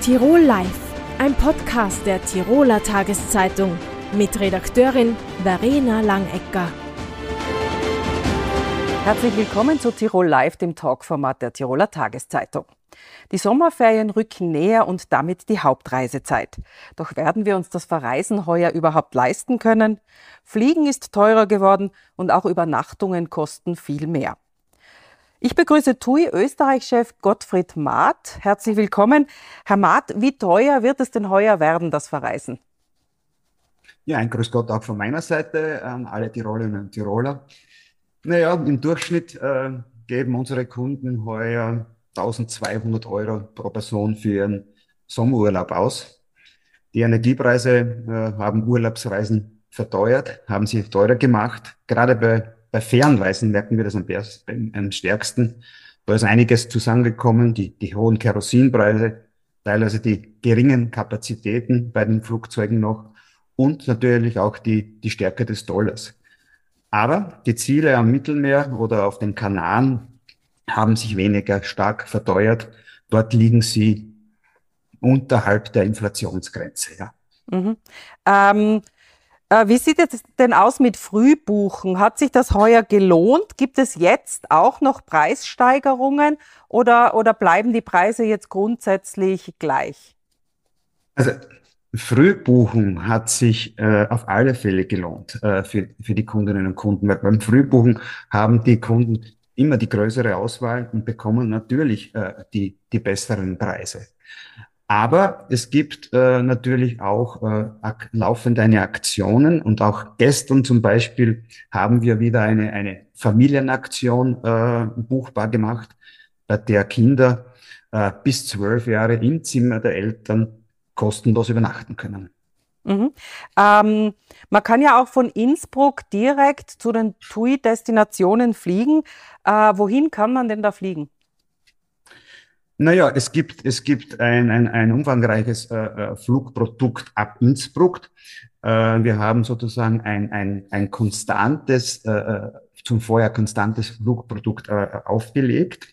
Tirol Live, ein Podcast der Tiroler Tageszeitung mit Redakteurin Verena Langecker. Herzlich willkommen zu Tirol Live, dem Talkformat der Tiroler Tageszeitung. Die Sommerferien rücken näher und damit die Hauptreisezeit. Doch werden wir uns das Verreisen heuer überhaupt leisten können? Fliegen ist teurer geworden und auch Übernachtungen kosten viel mehr. Ich begrüße TUI Österreich-Chef Gottfried Maat. Herzlich willkommen. Herr Maat, wie teuer wird es denn heuer werden, das Verreisen? Ja, ein Grüß Gott auch von meiner Seite an alle Tirolerinnen und Tiroler. Naja, im Durchschnitt äh, geben unsere Kunden heuer 1200 Euro pro Person für ihren Sommerurlaub aus. Die Energiepreise äh, haben Urlaubsreisen verteuert, haben sie teurer gemacht. Gerade bei bei Fernreisen merken wir das am, am stärksten. Da ist einiges zusammengekommen, die, die hohen Kerosinpreise, teilweise die geringen Kapazitäten bei den Flugzeugen noch und natürlich auch die, die Stärke des Dollars. Aber die Ziele am Mittelmeer oder auf den Kanaren haben sich weniger stark verteuert. Dort liegen sie unterhalb der Inflationsgrenze. Ja. Mhm. Ähm, äh, wie sieht es denn aus mit Frühbuchen? Hat sich das heuer gelohnt? Gibt es jetzt auch noch Preissteigerungen oder, oder bleiben die Preise jetzt grundsätzlich gleich? Also Frühbuchen hat sich äh, auf alle Fälle gelohnt äh, für, für die Kundinnen und Kunden. Weil beim Frühbuchen haben die Kunden immer die größere Auswahl und bekommen natürlich äh, die, die besseren Preise. Aber es gibt äh, natürlich auch äh, laufende Aktionen und auch gestern zum Beispiel haben wir wieder eine, eine Familienaktion äh, buchbar gemacht, bei der Kinder äh, bis zwölf Jahre im Zimmer der Eltern kostenlos übernachten können. Mhm. Ähm, man kann ja auch von Innsbruck direkt zu den TUI-Destinationen fliegen. Äh, wohin kann man denn da fliegen? Naja, es gibt, es gibt ein, ein, ein umfangreiches äh, äh, Flugprodukt ab Innsbruck. Äh, wir haben sozusagen ein, ein, ein konstantes, äh, äh zum Vorjahr konstantes Flugprodukt äh, aufgelegt.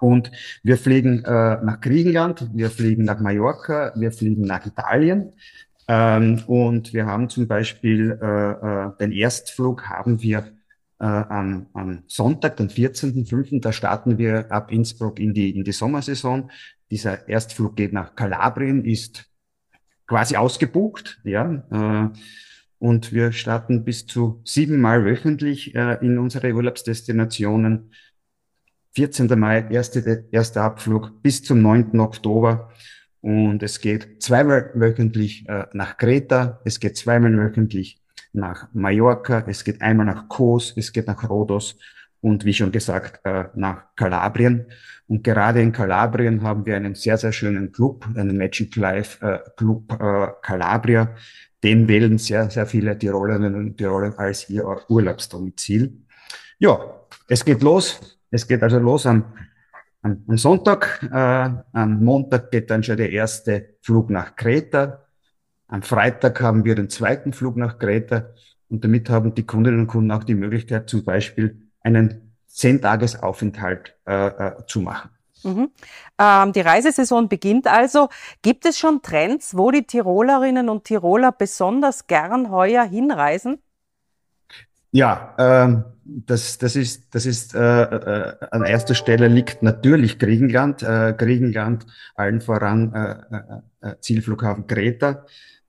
Und wir fliegen äh, nach Griechenland, wir fliegen nach Mallorca, wir fliegen nach Italien. Ähm, und wir haben zum Beispiel äh, äh, den Erstflug haben wir äh, am, am Sonntag, den 14.05., da starten wir ab Innsbruck in die, in die Sommersaison. Dieser Erstflug geht nach Kalabrien, ist quasi ausgebucht, ja. Äh, und wir starten bis zu siebenmal wöchentlich äh, in unsere Urlaubsdestinationen. 14. Mai, erste, erster Abflug bis zum 9. Oktober. Und es geht zweimal wöchentlich äh, nach Kreta, es geht zweimal wöchentlich nach Mallorca, es geht einmal nach Kos, es geht nach Rhodos und wie schon gesagt äh, nach Kalabrien. Und gerade in Kalabrien haben wir einen sehr, sehr schönen Club, einen Magic Life äh, Club äh, Calabria. Den wählen sehr, sehr viele Tirolerinnen und Tiroler als ihr Urlaubsdomizil. Ja, es geht los. Es geht also los am, am, am Sonntag. Äh, am Montag geht dann schon der erste Flug nach Kreta. Am Freitag haben wir den zweiten Flug nach Kreta und damit haben die Kundinnen und Kunden auch die Möglichkeit, zum Beispiel einen Zehn-Tages-Aufenthalt äh, äh, zu machen. Mhm. Ähm, die Reisesaison beginnt also. Gibt es schon Trends, wo die Tirolerinnen und Tiroler besonders gern heuer hinreisen? Ja, ähm, das, das ist, das ist äh, äh, an erster Stelle liegt natürlich Griechenland. Äh, Griechenland allen voran äh, äh, Zielflughafen Kreta.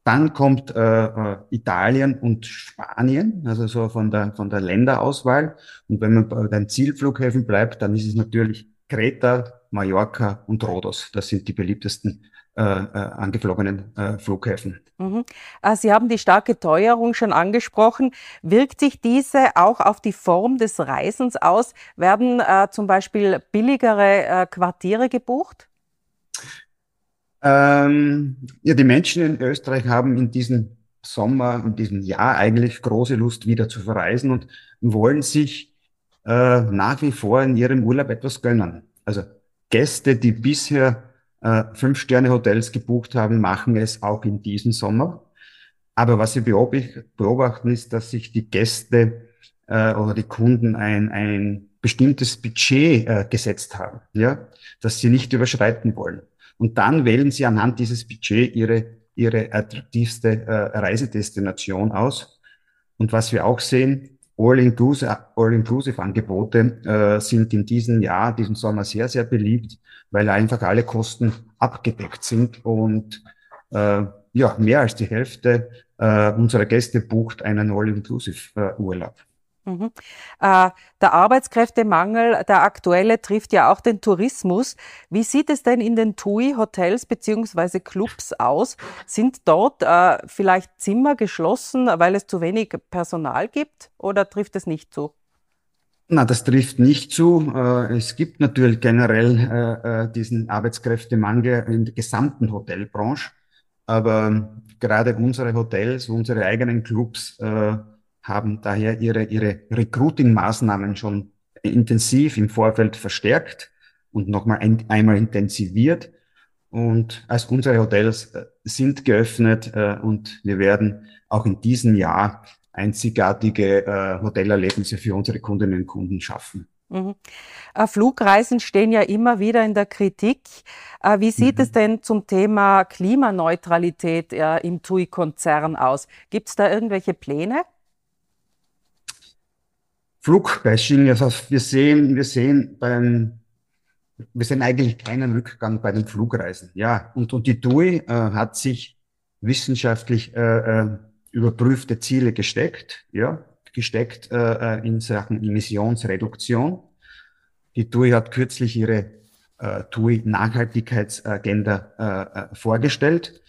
Dann kommt äh, äh, Italien und Spanien, also so von der, von der Länderauswahl. Und wenn man bei den Zielflughäfen bleibt, dann ist es natürlich Kreta, Mallorca und Rhodos. Das sind die beliebtesten äh, äh, angeflogenen äh, Flughäfen. Mhm. Äh, Sie haben die starke Teuerung schon angesprochen. Wirkt sich diese auch auf die Form des Reisens aus? Werden äh, zum Beispiel billigere äh, Quartiere gebucht? Ähm, ja, die Menschen in Österreich haben in diesem Sommer, in diesem Jahr eigentlich große Lust, wieder zu verreisen und wollen sich äh, nach wie vor in ihrem Urlaub etwas gönnen. Also Gäste, die bisher äh, Fünf-Sterne-Hotels gebucht haben, machen es auch in diesem Sommer. Aber was sie beobachten, ist, dass sich die Gäste äh, oder die Kunden ein, ein bestimmtes Budget äh, gesetzt haben, ja, das sie nicht überschreiten wollen. Und dann wählen sie anhand dieses Budget ihre, ihre attraktivste äh, Reisedestination aus. Und was wir auch sehen, All-Inclusive-Angebote äh, sind in diesem Jahr, diesem Sommer sehr, sehr beliebt, weil einfach alle Kosten abgedeckt sind und äh, ja, mehr als die Hälfte äh, unserer Gäste bucht einen All-Inclusive-Urlaub. Mhm. Äh, der Arbeitskräftemangel, der aktuelle, trifft ja auch den Tourismus. Wie sieht es denn in den TUI-Hotels beziehungsweise Clubs aus? Sind dort äh, vielleicht Zimmer geschlossen, weil es zu wenig Personal gibt oder trifft es nicht zu? Na, das trifft nicht zu. Äh, es gibt natürlich generell äh, äh, diesen Arbeitskräftemangel in der gesamten Hotelbranche. Aber gerade unsere Hotels, unsere eigenen Clubs haben daher ihre, ihre Recruiting-Maßnahmen schon intensiv im Vorfeld verstärkt und nochmal ein, einmal intensiviert. Und als unsere Hotels äh, sind geöffnet äh, und wir werden auch in diesem Jahr einzigartige äh, Hotelerlebnisse für unsere Kundinnen und Kunden schaffen. Mhm. Äh, Flugreisen stehen ja immer wieder in der Kritik. Äh, wie sieht mhm. es denn zum Thema Klimaneutralität im TUI-Konzern aus? Gibt es da irgendwelche Pläne? Flugbashing, also wir sehen, wir sehen beim, wir sehen eigentlich keinen Rückgang bei den Flugreisen. Ja, und, und die TUI äh, hat sich wissenschaftlich äh, äh, überprüfte Ziele gesteckt, ja, gesteckt äh, äh in Sachen Emissionsreduktion. Die TUI hat kürzlich ihre äh, TUI Nachhaltigkeitsagenda äh, äh vorgestellt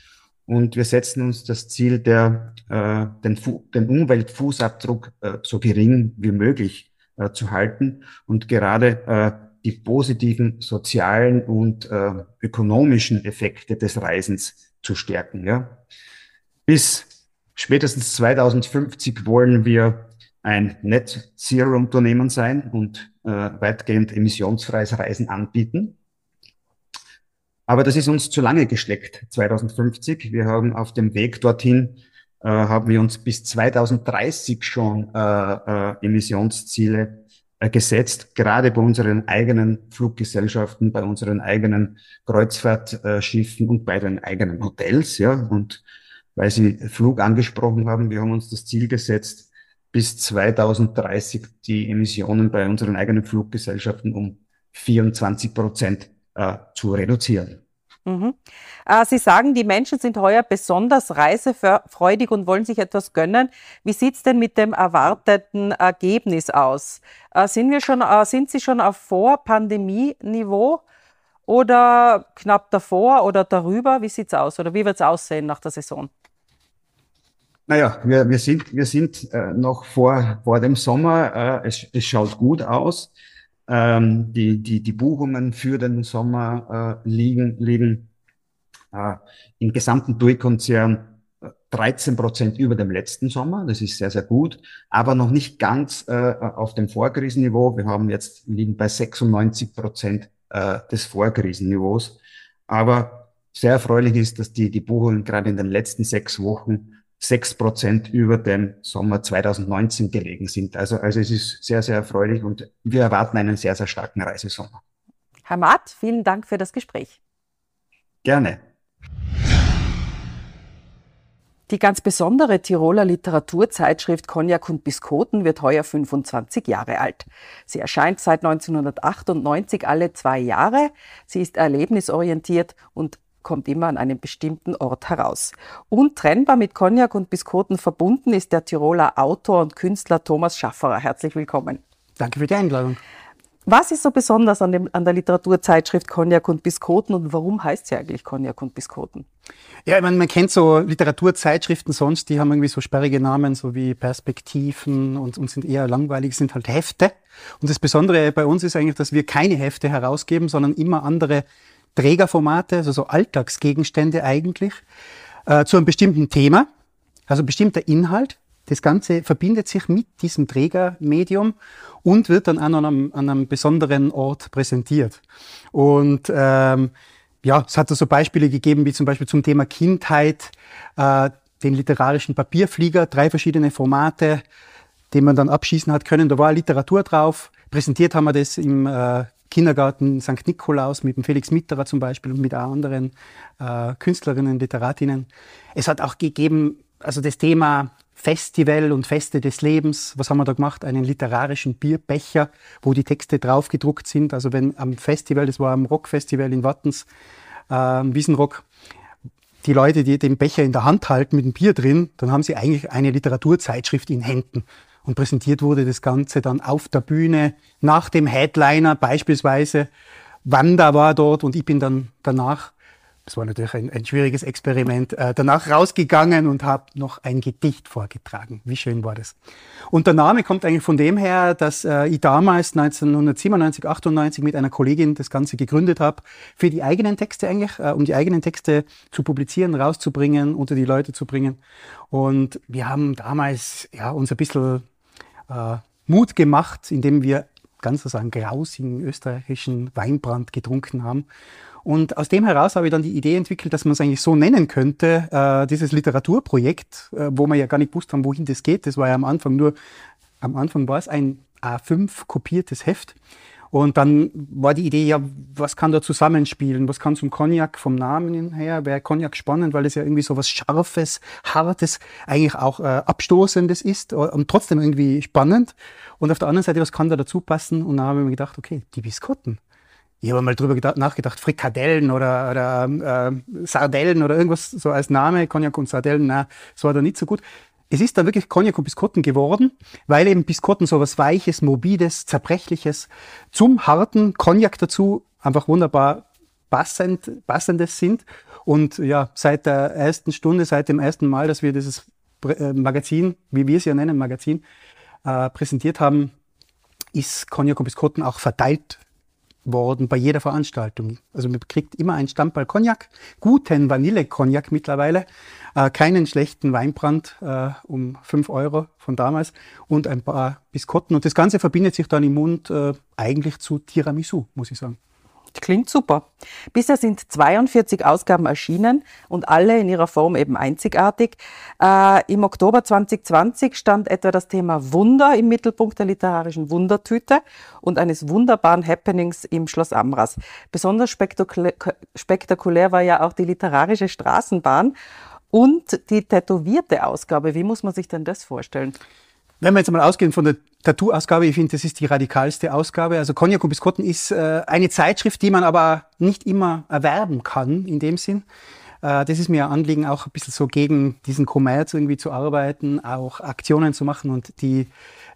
und wir setzen uns das Ziel, der, äh, den, den Umweltfußabdruck äh, so gering wie möglich äh, zu halten und gerade äh, die positiven sozialen und äh, ökonomischen Effekte des Reisens zu stärken. Ja. Bis spätestens 2050 wollen wir ein Net Zero Unternehmen sein und äh, weitgehend emissionsfreies Reisen anbieten. Aber das ist uns zu lange gesteckt, 2050. Wir haben auf dem Weg dorthin, äh, haben wir uns bis 2030 schon äh, äh, Emissionsziele äh, gesetzt, gerade bei unseren eigenen Fluggesellschaften, bei unseren eigenen Kreuzfahrtschiffen und bei den eigenen Hotels. Ja. Und weil Sie Flug angesprochen haben, wir haben uns das Ziel gesetzt, bis 2030 die Emissionen bei unseren eigenen Fluggesellschaften um 24 Prozent äh, zu reduzieren. Mhm. Äh, Sie sagen, die Menschen sind heuer besonders reisefreudig und wollen sich etwas gönnen. Wie sieht es denn mit dem erwarteten Ergebnis aus? Äh, sind, wir schon, äh, sind Sie schon auf Vor-Pandemie-Niveau oder knapp davor oder darüber? Wie sieht es aus oder wie wird es aussehen nach der Saison? Naja, wir, wir sind, wir sind äh, noch vor, vor dem Sommer. Äh, es, es schaut gut aus. Ähm, die, die, die Buchungen für den Sommer äh, liegen, liegen äh, im gesamten TUI-Konzern 13 äh, Prozent über dem letzten Sommer. Das ist sehr, sehr gut, aber noch nicht ganz äh, auf dem Vorkrisenniveau. Wir haben jetzt liegen bei 96 Prozent äh, des Vorkrisenniveaus. Aber sehr erfreulich ist, dass die, die Buchungen gerade in den letzten sechs Wochen sechs Prozent über dem Sommer 2019 gelegen sind. Also, also es ist sehr, sehr erfreulich und wir erwarten einen sehr, sehr starken Reisesommer. Herr Matt, vielen Dank für das Gespräch. Gerne. Die ganz besondere Tiroler Literaturzeitschrift Cognac und Biskoten wird heuer 25 Jahre alt. Sie erscheint seit 1998 alle zwei Jahre. Sie ist erlebnisorientiert und kommt immer an einem bestimmten Ort heraus. Untrennbar mit Cognac und Biskoten verbunden ist der Tiroler Autor und Künstler Thomas Schafferer. Herzlich willkommen. Danke für die Einladung. Was ist so besonders an, dem, an der Literaturzeitschrift Cognac und Biskoten und warum heißt sie eigentlich Cognac und Biskoten? Ja, ich meine, man kennt so Literaturzeitschriften sonst, die haben irgendwie so sperrige Namen, so wie Perspektiven und, und sind eher langweilig, sind halt Hefte. Und das Besondere bei uns ist eigentlich, dass wir keine Hefte herausgeben, sondern immer andere Trägerformate, also so Alltagsgegenstände eigentlich, äh, zu einem bestimmten Thema, also bestimmter Inhalt. Das Ganze verbindet sich mit diesem Trägermedium und wird dann an einem, an einem besonderen Ort präsentiert. Und ähm, ja, es hat da so Beispiele gegeben, wie zum Beispiel zum Thema Kindheit, äh, den literarischen Papierflieger, drei verschiedene Formate, den man dann abschießen hat können. Da war Literatur drauf. Präsentiert haben wir das im äh, Kindergarten St. Nikolaus mit dem Felix Mitterer zum Beispiel und mit anderen äh, Künstlerinnen, Literatinnen. Es hat auch gegeben, also das Thema Festival und Feste des Lebens. Was haben wir da gemacht? Einen literarischen Bierbecher, wo die Texte drauf gedruckt sind. Also wenn am Festival, das war am Rockfestival in Wattens, äh, Wiesenrock, die Leute, die den Becher in der Hand halten mit dem Bier drin, dann haben sie eigentlich eine Literaturzeitschrift in Händen. Und präsentiert wurde das Ganze dann auf der Bühne nach dem Headliner beispielsweise. Wanda war dort und ich bin dann danach das war natürlich ein, ein schwieriges Experiment. Äh, danach rausgegangen und habe noch ein Gedicht vorgetragen. Wie schön war das? Und der Name kommt eigentlich von dem her, dass äh, ich damals 1997, 98 mit einer Kollegin das Ganze gegründet habe, für die eigenen Texte eigentlich, äh, um die eigenen Texte zu publizieren, rauszubringen, unter die Leute zu bringen. Und wir haben damals ja, uns ein bisschen äh, Mut gemacht, indem wir ganz so einen grausigen österreichischen Weinbrand getrunken haben und aus dem heraus habe ich dann die Idee entwickelt, dass man es eigentlich so nennen könnte, äh, dieses Literaturprojekt, äh, wo wir ja gar nicht gewusst wohin das geht. Das war ja am Anfang nur, am Anfang war es ein A5 kopiertes Heft. Und dann war die Idee, ja, was kann da zusammenspielen? Was kann zum Cognac vom Namen her? Wäre Cognac spannend, weil es ja irgendwie so was Scharfes, Hartes, eigentlich auch äh, Abstoßendes ist und trotzdem irgendwie spannend. Und auf der anderen Seite, was kann da dazu passen? Und dann habe ich mir gedacht, okay, die Biskotten ich habe mal drüber gedacht, nachgedacht, Frikadellen oder, oder äh, Sardellen oder irgendwas so als Name, Cognac und Sardellen, na, so war da nicht so gut. Es ist dann wirklich Cognac und Biskotten geworden, weil eben Biskotten so was Weiches, Mobiles, Zerbrechliches zum harten Cognac dazu einfach wunderbar passend, passendes sind. Und ja, seit der ersten Stunde, seit dem ersten Mal, dass wir dieses äh, Magazin, wie wir es ja nennen, Magazin, äh, präsentiert haben, ist Cognac und Biskotten auch verteilt worden bei jeder Veranstaltung. Also man kriegt immer einen Stammball Cognac, guten Vanille-Cognac mittlerweile, äh, keinen schlechten Weinbrand äh, um 5 Euro von damals und ein paar Biskotten. Und das Ganze verbindet sich dann im Mund äh, eigentlich zu Tiramisu, muss ich sagen. Klingt super. Bisher sind 42 Ausgaben erschienen und alle in ihrer Form eben einzigartig. Äh, Im Oktober 2020 stand etwa das Thema Wunder im Mittelpunkt der literarischen Wundertüte und eines wunderbaren Happenings im Schloss Amras. Besonders spektakulär, spektakulär war ja auch die literarische Straßenbahn und die tätowierte Ausgabe. Wie muss man sich denn das vorstellen? Wenn wir jetzt mal ausgehen von der Tattoo-Ausgabe, ich finde, das ist die radikalste Ausgabe. Also Cognac und Biskotten ist äh, eine Zeitschrift, die man aber nicht immer erwerben kann, in dem Sinn. Äh, das ist mir ein Anliegen, auch ein bisschen so gegen diesen Kommerz irgendwie zu arbeiten, auch Aktionen zu machen. Und die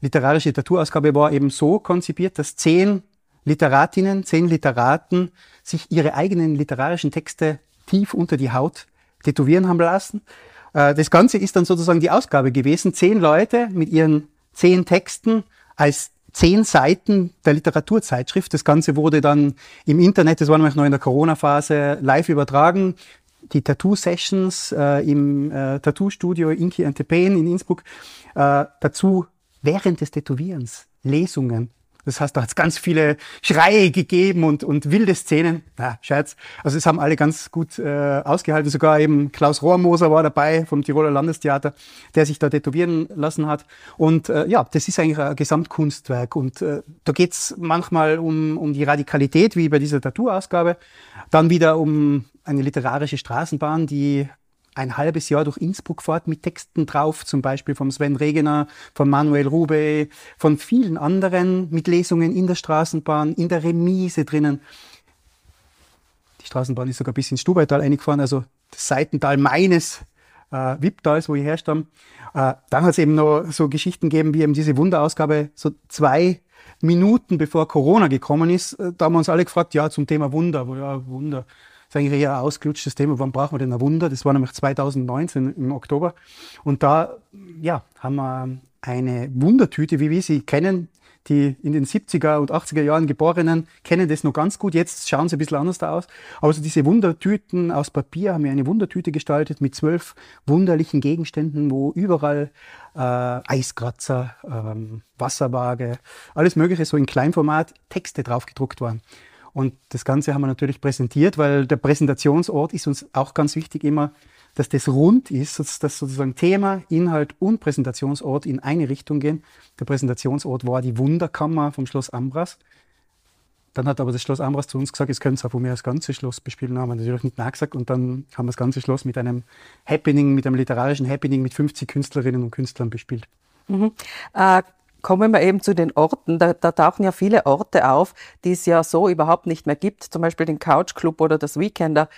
literarische Tattoo-Ausgabe war eben so konzipiert, dass zehn Literatinnen, zehn Literaten sich ihre eigenen literarischen Texte tief unter die Haut tätowieren haben lassen. Äh, das Ganze ist dann sozusagen die Ausgabe gewesen. Zehn Leute mit ihren zehn Texten als zehn Seiten der Literaturzeitschrift. Das Ganze wurde dann im Internet, das war nämlich noch in der Corona-Phase, live übertragen. Die Tattoo-Sessions äh, im äh, Tattoo-Studio Inki Antepen in Innsbruck. Äh, dazu während des Tätowierens Lesungen das heißt, da hat es ganz viele Schreie gegeben und, und wilde Szenen. Na, Scherz. Also es haben alle ganz gut äh, ausgehalten. Sogar eben Klaus Rohrmoser war dabei vom Tiroler Landestheater, der sich da tätowieren lassen hat. Und äh, ja, das ist eigentlich ein Gesamtkunstwerk. Und äh, da geht's manchmal um, um die Radikalität, wie bei dieser Tattoo-Ausgabe. Dann wieder um eine literarische Straßenbahn, die ein halbes Jahr durch Innsbruck fahrt mit Texten drauf, zum Beispiel vom Sven Regener, von Manuel Rube, von vielen anderen mit Lesungen in der Straßenbahn, in der Remise drinnen. Die Straßenbahn ist sogar bis ins Stubaital eingefahren, also das Seitental meines äh, Wipptals, wo ich herstamme. Äh, dann hat es eben noch so Geschichten gegeben, wie eben diese Wunderausgabe, so zwei Minuten bevor Corona gekommen ist, äh, da haben wir uns alle gefragt, ja, zum Thema Wunder, ja, Wunder ist eigentlich eher ein ausgelutschtes Thema. Wann brauchen wir denn ein Wunder? Das war nämlich 2019 im Oktober. Und da ja, haben wir eine Wundertüte, wie wir sie kennen. Die in den 70er und 80er Jahren Geborenen kennen das noch ganz gut. Jetzt schauen sie ein bisschen anders da aus. Aber so diese Wundertüten aus Papier haben wir eine Wundertüte gestaltet mit zwölf wunderlichen Gegenständen, wo überall äh, Eiskratzer, ähm, Wasserwaage, alles Mögliche so in Kleinformat Texte drauf gedruckt waren. Und das Ganze haben wir natürlich präsentiert, weil der Präsentationsort ist uns auch ganz wichtig immer, dass das rund ist, dass sozusagen Thema, Inhalt und Präsentationsort in eine Richtung gehen. Der Präsentationsort war die Wunderkammer vom Schloss Ambras. Dann hat aber das Schloss Ambras zu uns gesagt, es es auch von mir das ganze Schloss bespielen. Haben wir natürlich nicht nachgesagt. Und dann haben wir das ganze Schloss mit einem Happening, mit einem literarischen Happening mit 50 Künstlerinnen und Künstlern bespielt. Mhm. Äh, kommen wir eben zu den Orten. Da, da, tauchen ja viele Orte auf, die es ja so überhaupt nicht mehr gibt. Zum Beispiel den Couch Club oder das Weekender.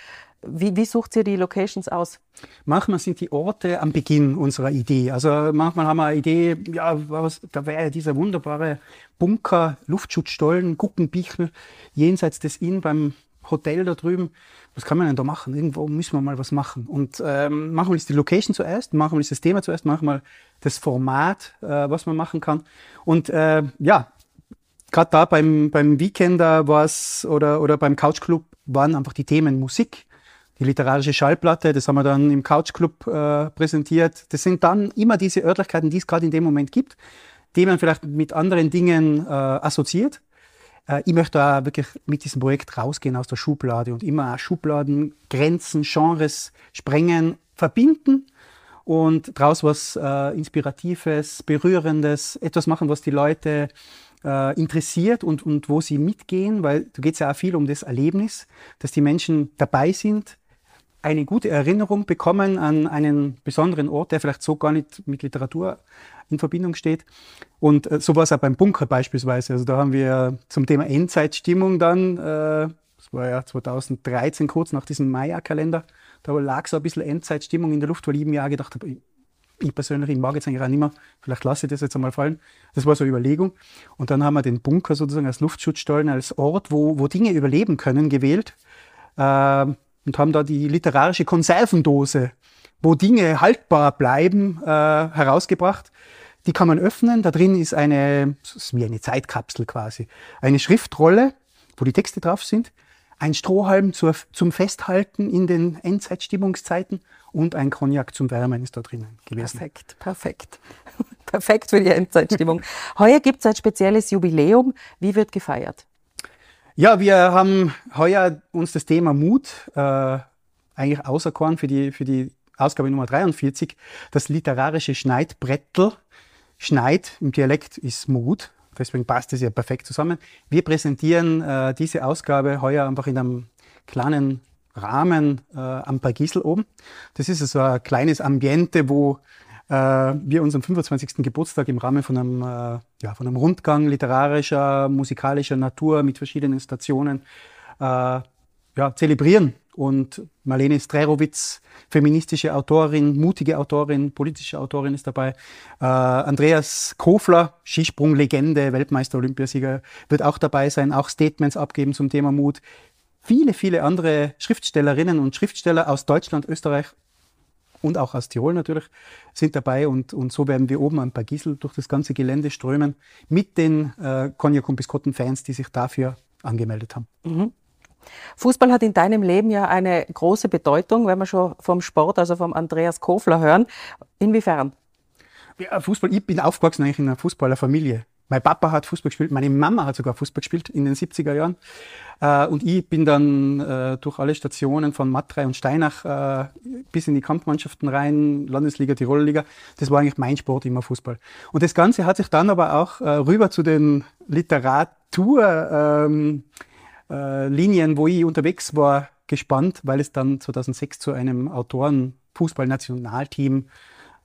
Wie, wie sucht ihr die Locations aus? Manchmal sind die Orte am Beginn unserer Idee. Also manchmal haben wir eine Idee, ja, was, da wäre dieser wunderbare Bunker, Luftschutzstollen, Guckenbichel, jenseits des Inn beim Hotel da drüben. Was kann man denn da machen? Irgendwo müssen wir mal was machen. Und ähm, manchmal ist die Location zuerst, manchmal ist das Thema zuerst, manchmal das Format, äh, was man machen kann. Und äh, ja, gerade da beim, beim Weekender war es oder, oder beim Couch Club waren einfach die Themen Musik, die literarische Schallplatte, das haben wir dann im Couch Club äh, präsentiert. Das sind dann immer diese Örtlichkeiten, die es gerade in dem Moment gibt, die man vielleicht mit anderen Dingen äh, assoziiert. Äh, ich möchte da wirklich mit diesem Projekt rausgehen aus der Schublade und immer auch Schubladen, Grenzen, Genres sprengen, verbinden und daraus was äh, Inspiratives, Berührendes, etwas machen, was die Leute äh, interessiert und, und wo sie mitgehen, weil da geht es ja auch viel um das Erlebnis, dass die Menschen dabei sind, eine gute Erinnerung bekommen an einen besonderen Ort, der vielleicht so gar nicht mit Literatur in Verbindung steht. Und äh, so war es auch beim Bunker beispielsweise. Also da haben wir zum Thema Endzeitstimmung dann, äh, das war ja 2013, kurz nach diesem Maya-Kalender, da lag so ein bisschen Endzeitstimmung in der Luft, weil ich im Jahr gedacht habe, ich, ich persönlich, ich mag jetzt eigentlich auch nicht mehr, vielleicht lasse ich das jetzt einmal fallen. Das war so eine Überlegung. Und dann haben wir den Bunker sozusagen als Luftschutzstollen, als Ort, wo, wo Dinge überleben können, gewählt. Äh, und haben da die literarische Konservendose, wo Dinge haltbar bleiben, äh, herausgebracht. Die kann man öffnen. Da drin ist eine, ist wie eine Zeitkapsel quasi, eine Schriftrolle, wo die Texte drauf sind, ein Strohhalm zur, zum Festhalten in den Endzeitstimmungszeiten und ein Cognac zum Wärmen ist da drinnen gewesen. Perfekt, perfekt. perfekt für die Endzeitstimmung. Heuer gibt es ein spezielles Jubiläum. Wie wird gefeiert? Ja, wir haben heuer uns das Thema Mut äh, eigentlich auserkoren für die, für die Ausgabe Nummer 43. Das literarische Schneidbrettel. Schneid im Dialekt ist Mut. Deswegen passt es ja perfekt zusammen. Wir präsentieren äh, diese Ausgabe heuer einfach in einem kleinen Rahmen äh, am Pargisel oben. Das ist so ein kleines Ambiente, wo wir unseren 25. Geburtstag im Rahmen von einem, äh, ja, von einem Rundgang literarischer, musikalischer Natur mit verschiedenen Stationen äh, ja, zelebrieren. Und Marlene Strerowitz, feministische Autorin, mutige Autorin, politische Autorin ist dabei. Äh, Andreas Kofler, Skisprung-Legende, Weltmeister-Olympiasieger, wird auch dabei sein, auch Statements abgeben zum Thema Mut. Viele, viele andere Schriftstellerinnen und Schriftsteller aus Deutschland, Österreich und auch aus Tirol natürlich sind dabei und, und so werden wir oben ein paar Gisel durch das ganze Gelände strömen mit den äh, Cognac und Biscotten-Fans, die sich dafür angemeldet haben. Mhm. Fußball hat in deinem Leben ja eine große Bedeutung, wenn wir schon vom Sport, also vom Andreas Kofler hören. Inwiefern? Ja, Fußball, ich bin aufgewachsen eigentlich in einer Fußballerfamilie. Mein Papa hat Fußball gespielt, meine Mama hat sogar Fußball gespielt in den 70er Jahren. Äh, und ich bin dann äh, durch alle Stationen von Matrei und Steinach äh, bis in die Kampfmannschaften rein, Landesliga, Tirolliga. Das war eigentlich mein Sport, immer Fußball. Und das Ganze hat sich dann aber auch äh, rüber zu den Literaturlinien, ähm, äh, wo ich unterwegs war, gespannt, weil es dann 2006 zu einem Autoren-Fußball-Nationalteam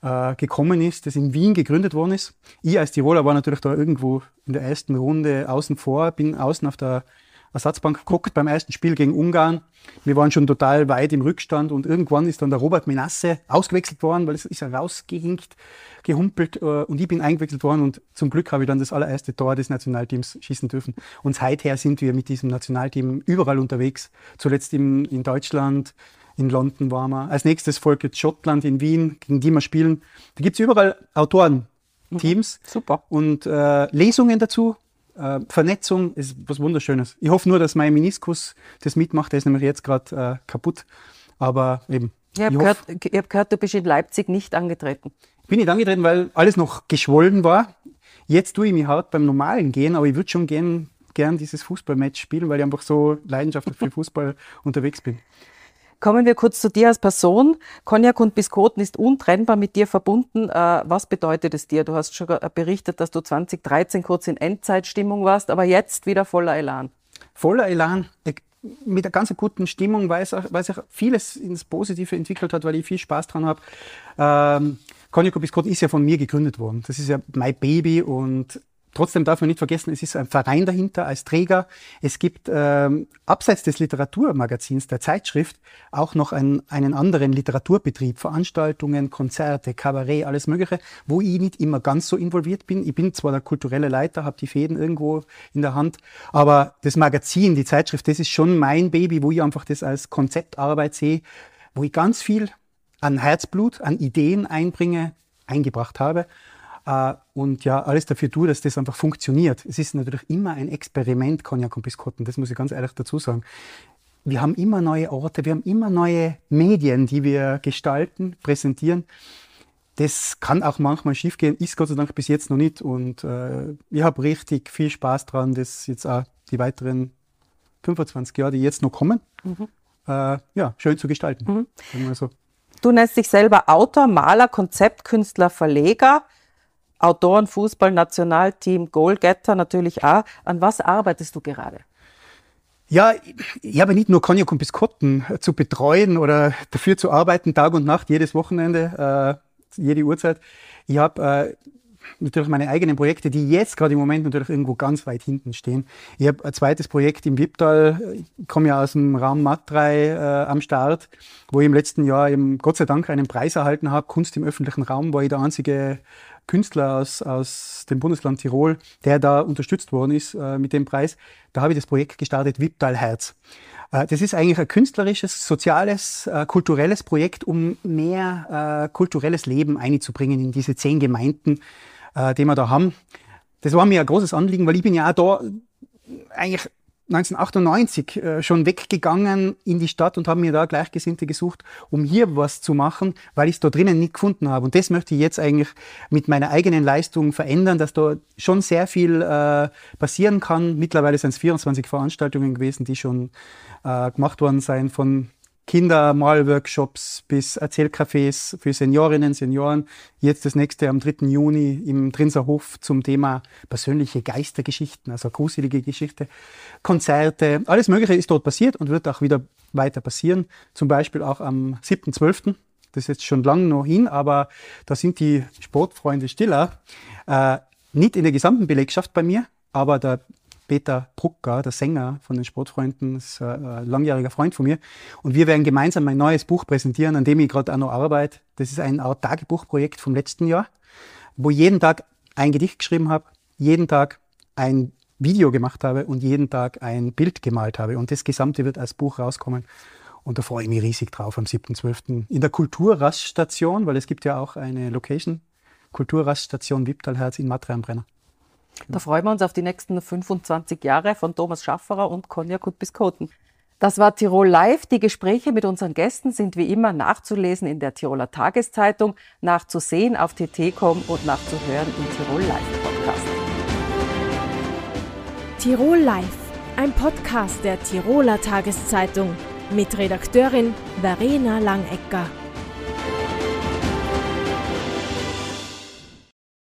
äh, gekommen ist, das in Wien gegründet worden ist. Ich als Tiroler war natürlich da irgendwo in der ersten Runde außen vor, bin außen auf der Ersatzbank geguckt beim ersten Spiel gegen Ungarn. Wir waren schon total weit im Rückstand und irgendwann ist dann der Robert Menasse ausgewechselt worden, weil es ist er rausgehinkt, gehumpelt äh, und ich bin eingewechselt worden und zum Glück habe ich dann das allererste Tor des Nationalteams schießen dürfen. Und seither sind wir mit diesem Nationalteam überall unterwegs, zuletzt in, in Deutschland, in London waren wir. Als nächstes folgt jetzt Schottland in Wien, gegen die wir spielen. Da gibt es überall Autoren, Teams. Mhm, super. Und äh, Lesungen dazu. Äh, Vernetzung ist was Wunderschönes. Ich hoffe nur, dass mein Meniskus das mitmacht. Der ist nämlich jetzt gerade äh, kaputt. Aber eben. Ich habe gehört, hab gehört, du bist in Leipzig nicht angetreten. Ich bin nicht angetreten, weil alles noch geschwollen war. Jetzt tue ich mich hart beim normalen Gehen, aber ich würde schon gern, gern dieses Fußballmatch spielen, weil ich einfach so leidenschaftlich für Fußball unterwegs bin. Kommen wir kurz zu dir als Person. Cognac und Biskoten ist untrennbar mit dir verbunden. Äh, was bedeutet es dir? Du hast schon berichtet, dass du 2013 kurz in Endzeitstimmung warst, aber jetzt wieder voller Elan. voller Elan, mit einer ganz guten Stimmung, weil, es auch, weil sich vieles ins Positive entwickelt hat, weil ich viel Spaß dran habe. Ähm, Cognac Biscott ist ja von mir gegründet worden. Das ist ja mein Baby und Trotzdem darf man nicht vergessen, es ist ein Verein dahinter als Träger. Es gibt ähm, abseits des Literaturmagazins, der Zeitschrift, auch noch ein, einen anderen Literaturbetrieb, Veranstaltungen, Konzerte, Kabarett, alles Mögliche, wo ich nicht immer ganz so involviert bin. Ich bin zwar der kulturelle Leiter, habe die Fäden irgendwo in der Hand, aber das Magazin, die Zeitschrift, das ist schon mein Baby, wo ich einfach das als Konzeptarbeit sehe, wo ich ganz viel an Herzblut, an Ideen einbringe, eingebracht habe und ja, alles dafür tue, dass das einfach funktioniert. Es ist natürlich immer ein Experiment, Cognac und Biskotten, das muss ich ganz ehrlich dazu sagen. Wir haben immer neue Orte, wir haben immer neue Medien, die wir gestalten, präsentieren. Das kann auch manchmal schiefgehen, ist Gott sei Dank bis jetzt noch nicht. Und äh, ich habe richtig viel Spaß dran, das jetzt auch die weiteren 25 Jahre, die jetzt noch kommen, mhm. äh, ja, schön zu gestalten. Mhm. So. Du nennst dich selber Autor, Maler, Konzeptkünstler, Verleger. Autoren, Fußball, Nationalteam, Goalgetter natürlich auch. An was arbeitest du gerade? Ja, ich habe nicht nur Cognac und Biskotten zu betreuen oder dafür zu arbeiten, Tag und Nacht, jedes Wochenende, äh, jede Uhrzeit. Ich habe äh, natürlich meine eigenen Projekte, die jetzt gerade im Moment natürlich irgendwo ganz weit hinten stehen. Ich habe ein zweites Projekt im Wipptal, ich komme ja aus dem Raum Matrei äh, am Start, wo ich im letzten Jahr eben Gott sei Dank einen Preis erhalten habe, Kunst im öffentlichen Raum, war ich der einzige Künstler aus, aus dem Bundesland Tirol, der da unterstützt worden ist äh, mit dem Preis. Da habe ich das Projekt gestartet, Wipptal Herz. Äh, das ist eigentlich ein künstlerisches, soziales, äh, kulturelles Projekt, um mehr äh, kulturelles Leben einzubringen in diese zehn Gemeinden, äh, die wir da haben. Das war mir ein großes Anliegen, weil ich bin ja auch da eigentlich 1998 äh, schon weggegangen in die Stadt und habe mir da Gleichgesinnte gesucht, um hier was zu machen, weil ich es da drinnen nicht gefunden habe. Und das möchte ich jetzt eigentlich mit meiner eigenen Leistung verändern, dass da schon sehr viel äh, passieren kann. Mittlerweile sind es 24 Veranstaltungen gewesen, die schon äh, gemacht worden sind von Kindermalworkshops bis Erzählcafés für Seniorinnen, Senioren. Jetzt das nächste am 3. Juni im Trinser Hof zum Thema persönliche Geistergeschichten, also gruselige Geschichte, Konzerte, alles Mögliche ist dort passiert und wird auch wieder weiter passieren. Zum Beispiel auch am 7.12. Das ist jetzt schon lange noch hin, aber da sind die Sportfreunde stiller. Äh, nicht in der gesamten Belegschaft bei mir, aber der Peter Brucker, der Sänger von den Sportfreunden, ist ein langjähriger Freund von mir. Und wir werden gemeinsam ein neues Buch präsentieren, an dem ich gerade auch noch arbeite. Das ist ein Art Tagebuchprojekt vom letzten Jahr, wo ich jeden Tag ein Gedicht geschrieben habe, jeden Tag ein Video gemacht habe und jeden Tag ein Bild gemalt habe. Und das Gesamte wird als Buch rauskommen. Und da freue ich mich riesig drauf am 7.12. in der Kulturraststation, weil es gibt ja auch eine Location, Kulturraststation Wipptalherz in Matre am Brenner. Da freuen wir uns auf die nächsten 25 Jahre von Thomas Schafferer und Konja Kutbiskoten. Das war Tirol Live. Die Gespräche mit unseren Gästen sind wie immer nachzulesen in der Tiroler Tageszeitung, nachzusehen auf tt.com und nachzuhören im Tirol Live Podcast. Tirol Live, ein Podcast der Tiroler Tageszeitung mit Redakteurin Verena Langecker.